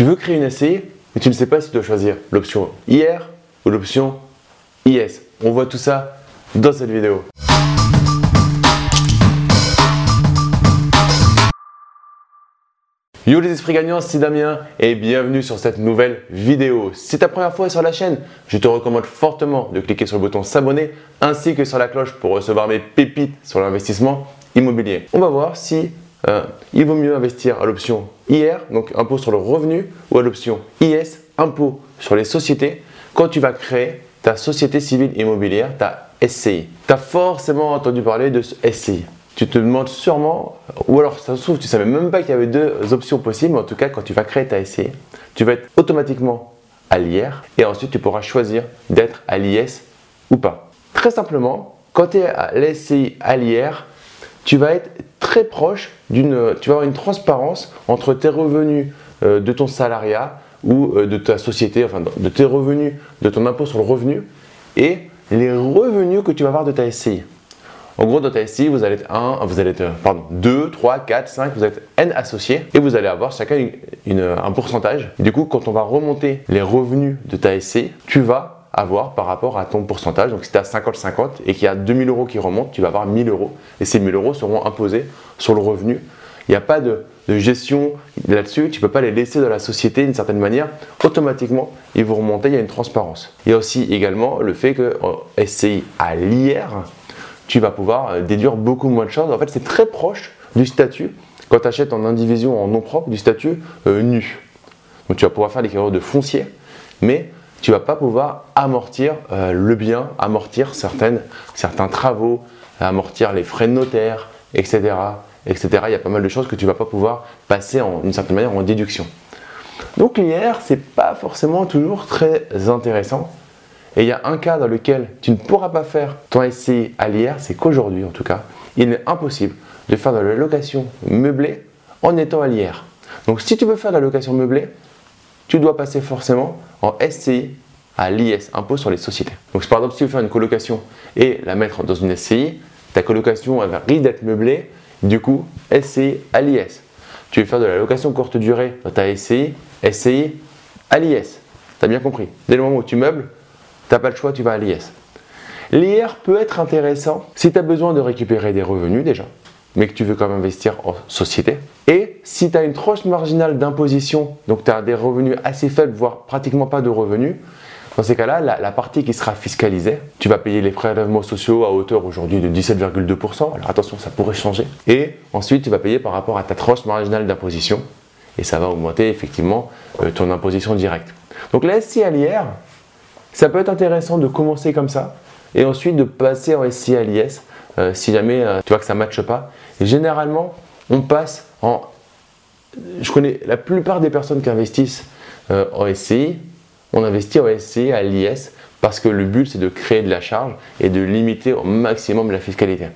Tu veux créer une SCI, mais tu ne sais pas si tu dois choisir l'option IR ou l'option IS. On voit tout ça dans cette vidéo. Yo les esprits gagnants, c'est Damien et bienvenue sur cette nouvelle vidéo. Si c'est ta première fois sur la chaîne, je te recommande fortement de cliquer sur le bouton s'abonner ainsi que sur la cloche pour recevoir mes pépites sur l'investissement immobilier. On va voir si euh, il vaut mieux investir à l'option IR, donc impôt sur le revenu, ou à l'option IS, impôt sur les sociétés, quand tu vas créer ta société civile immobilière, ta SCI. Tu as forcément entendu parler de ce SCI tu te demandes sûrement, ou alors ça se trouve, tu savais même pas qu'il y avait deux options possibles, mais en tout cas, quand tu vas créer ta SCI, tu vas être automatiquement à l'IR et ensuite tu pourras choisir d'être à l'IS ou pas. Très simplement, quand tu es à l'SCI à l'IR, tu vas être très proche d'une, tu vas avoir une transparence entre tes revenus euh, de ton salariat ou euh, de ta société, enfin de tes revenus, de ton impôt sur le revenu et les revenus que tu vas avoir de ta SCI. En gros, dans ta SCI, vous allez être 1, vous allez être, euh, pardon, 2, 3, 4, 5, vous êtes N associés et vous allez avoir chacun une, un pourcentage. du coup, quand on va remonter les revenus de ta SCI, tu vas avoir par rapport à ton pourcentage. Donc si tu as 50-50 et qu'il y a 2000 euros qui remontent, tu vas avoir 1000 euros et ces 1000 euros seront imposés sur le revenu. Il n'y a pas de, gestion là-dessus, tu ne peux pas les laisser dans la société d'une certaine manière. Automatiquement, ils vont remonter, il y a une transparence. Il y a aussi également le fait que SCI à l'IR, tu vas pouvoir euh, déduire beaucoup moins de choses. En fait, c'est très proche du statut quand tu achètes en indivision en nom propre du statut euh, nu. Donc tu vas pouvoir faire l'équivalent de foncier, mais tu vas pas pouvoir amortir euh, le bien, amortir certains travaux, amortir les frais de notaire, etc., etc. Il y a pas mal de choses que tu vas pas pouvoir passer d'une certaine manière en déduction. Donc l'IR, c'est pas forcément toujours très intéressant. Et il y a un cas dans lequel tu ne pourras pas faire ton SCI à l'IR, c'est qu'aujourd'hui en tout cas, il est impossible de faire de la location meublée en étant à l'IR. Donc si tu veux faire de la location meublée, tu dois passer forcément en SCI à l'IS, impôt sur les sociétés. Donc par exemple, si tu veux faire une colocation et la mettre dans une SCI, ta colocation elle risque d'être meublée, du coup SCI à l'IS. Tu veux faire de la location courte durée dans ta SCI, SCI à l'IS. Tu as bien compris. Dès le moment où tu meubles, tu n'as pas le choix, tu vas à l'IS. L'IR peut être intéressant si tu as besoin de récupérer des revenus déjà, mais que tu veux quand même investir en société. Et si tu as une tranche marginale d'imposition, donc tu as des revenus assez faibles, voire pratiquement pas de revenus, dans ces cas-là, la, partie qui sera fiscalisée, tu vas payer les prélèvements sociaux à hauteur aujourd'hui de 17,2%. Alors attention, ça pourrait changer. Et ensuite, tu vas payer par rapport à ta tranche marginale d'imposition. Et ça va augmenter effectivement euh, ton imposition directe. Donc la SCI à l'IR, ça peut être intéressant de commencer comme ça et ensuite de passer en SCI à l'IS euh, si jamais euh, tu vois que ça ne matche pas. généralement, on passe en. Je connais la plupart des personnes qui investissent euh, en SCI, on investit en SCI à l'IS parce que le but c'est de créer de la charge et de limiter au maximum la fiscalité.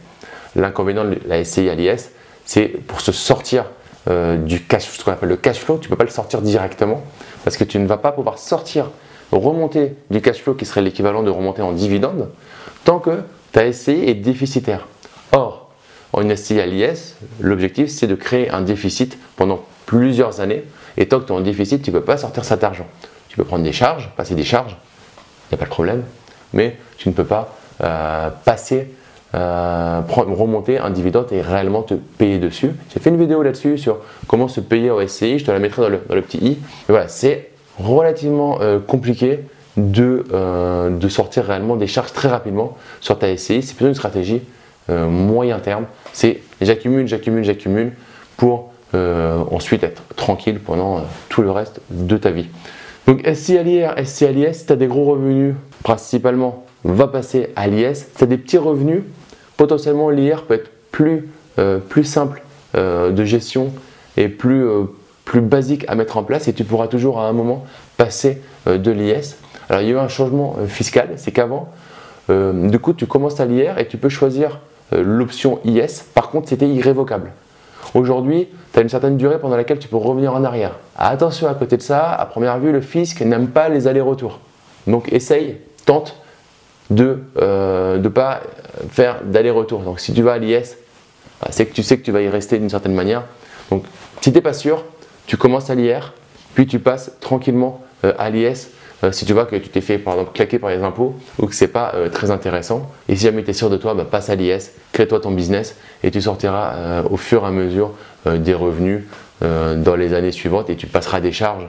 L'inconvénient de la SCI à l'IS, c'est pour se sortir du cash, ce qu'on appelle le cash flow, tu ne peux pas le sortir directement parce que tu ne vas pas pouvoir sortir remonter du cash flow qui serait l'équivalent de remonter en dividende tant que ta SCI est déficitaire. Or, en SCI à l'IS, l'objectif c'est de créer un déficit pendant plusieurs années et tant que tu es en déficit, tu ne peux pas sortir cet argent. Tu peux prendre des charges, passer des charges, il n'y a pas de problème, mais tu ne peux pas euh, passer, euh, remonter un dividende et réellement te payer dessus. J'ai fait une vidéo là-dessus sur comment se payer en SCI, je te la mettrai dans le, petit i. Voilà, c'est relativement euh, compliqué de, euh, de, sortir réellement des charges très rapidement sur ta SCI. C'est plutôt une stratégie euh, moyen terme. C'est j'accumule, j'accumule, j'accumule pour ensuite être tranquille pendant tout le reste de ta vie. Donc SCI à l'IR, SCI à l'IS, si tu as des gros revenus, principalement, va passer à l'IS. Si tu as des petits revenus, potentiellement l'IR peut être plus, simple de gestion et plus plus basique à mettre en place et tu pourras toujours à un moment passer euh, de l'IS. Alors il y a eu un changement euh, fiscal, c'est qu'avant, euh, du coup tu commences à l'IR et tu peux choisir l'option IS, par contre c'était irrévocable. Aujourd'hui, tu as une certaine durée pendant laquelle tu peux revenir en arrière. Attention à côté de ça, à première vue, le fisc n'aime pas les allers-retours. Donc essaye, tente de ne pas faire d'aller-retour. Donc si tu vas à l'IS, bah, c'est que tu sais que tu vas y rester d'une certaine manière. Donc si tu n'es pas sûr, tu commences à l'IR puis tu passes tranquillement à l'IS si tu vois que tu t'es fait par exemple claquer par les impôts ou que c'est pas très intéressant. Et si jamais tu es sûr de toi, bah, passe à l'IS, crée-toi ton business et tu sortiras au fur et à mesure des revenus dans les années suivantes et tu passeras des charges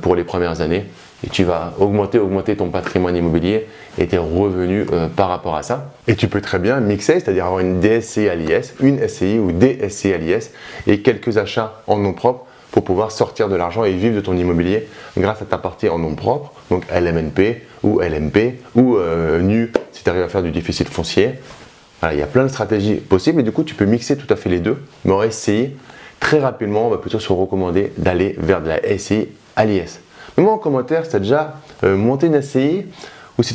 pour les premières années et tu vas augmenter, augmenter ton patrimoine immobilier et tes revenus euh, par rapport à ça. Et tu peux très bien mixer, c'est-à-dire avoir une DSCI à l'IS, une SCI ou des SCI à l'IS et quelques achats en nom propre pour pouvoir sortir de l'argent et vivre de ton immobilier grâce à ta partie en nom propre, donc LMNP ou LMP ou euh, NU si tu arrives à faire du déficit foncier. il y a plein de stratégies possibles et du coup tu peux mixer tout à fait les deux. Mais en SCI, très rapidement, on va plutôt se recommander d'aller vers de la SCI à l'IS. Mets-moi en commentaire si tu as déjà euh, monté une SCI ou si,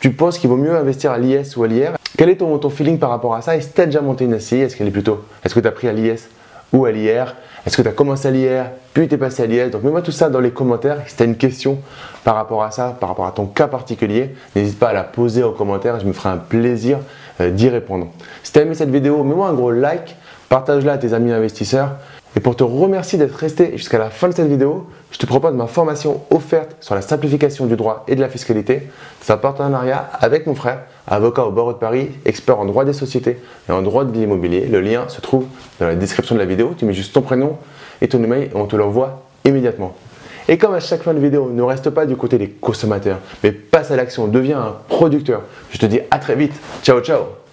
tu penses qu'il vaut mieux investir à l'IS ou à l'IR. Quel est ton, feeling par rapport à ça? Et si tu as déjà monté une SCI, est-ce qu'elle est plutôt Est-ce que tu as pris à l'IS ou à l'IR? Est-ce que tu as commencé à l'IR? Puis tu es passé à l'IS Donc mets-moi tout ça dans les commentaires. Si tu as une question par rapport à ça, par rapport à ton cas particulier, n'hésite pas à la poser en commentaire. Je me ferai un plaisir euh, d'y répondre. Si tu as aimé cette vidéo, mets-moi un gros like, partage-la à tes amis investisseurs. Et pour te remercier d'être resté jusqu'à la fin de cette vidéo, je te propose ma formation offerte sur la simplification du droit et de la fiscalité. C'est un partenariat avec mon frère, avocat au barreau de Paris, expert en droit des sociétés et en droit de l'immobilier. Le lien se trouve dans la description de la vidéo. Tu mets juste ton prénom et ton email et on te l'envoie immédiatement. Et comme à chaque fin de vidéo, ne reste pas du côté des consommateurs, mais passe à l'action, deviens un producteur. Je te dis à très vite. Ciao, ciao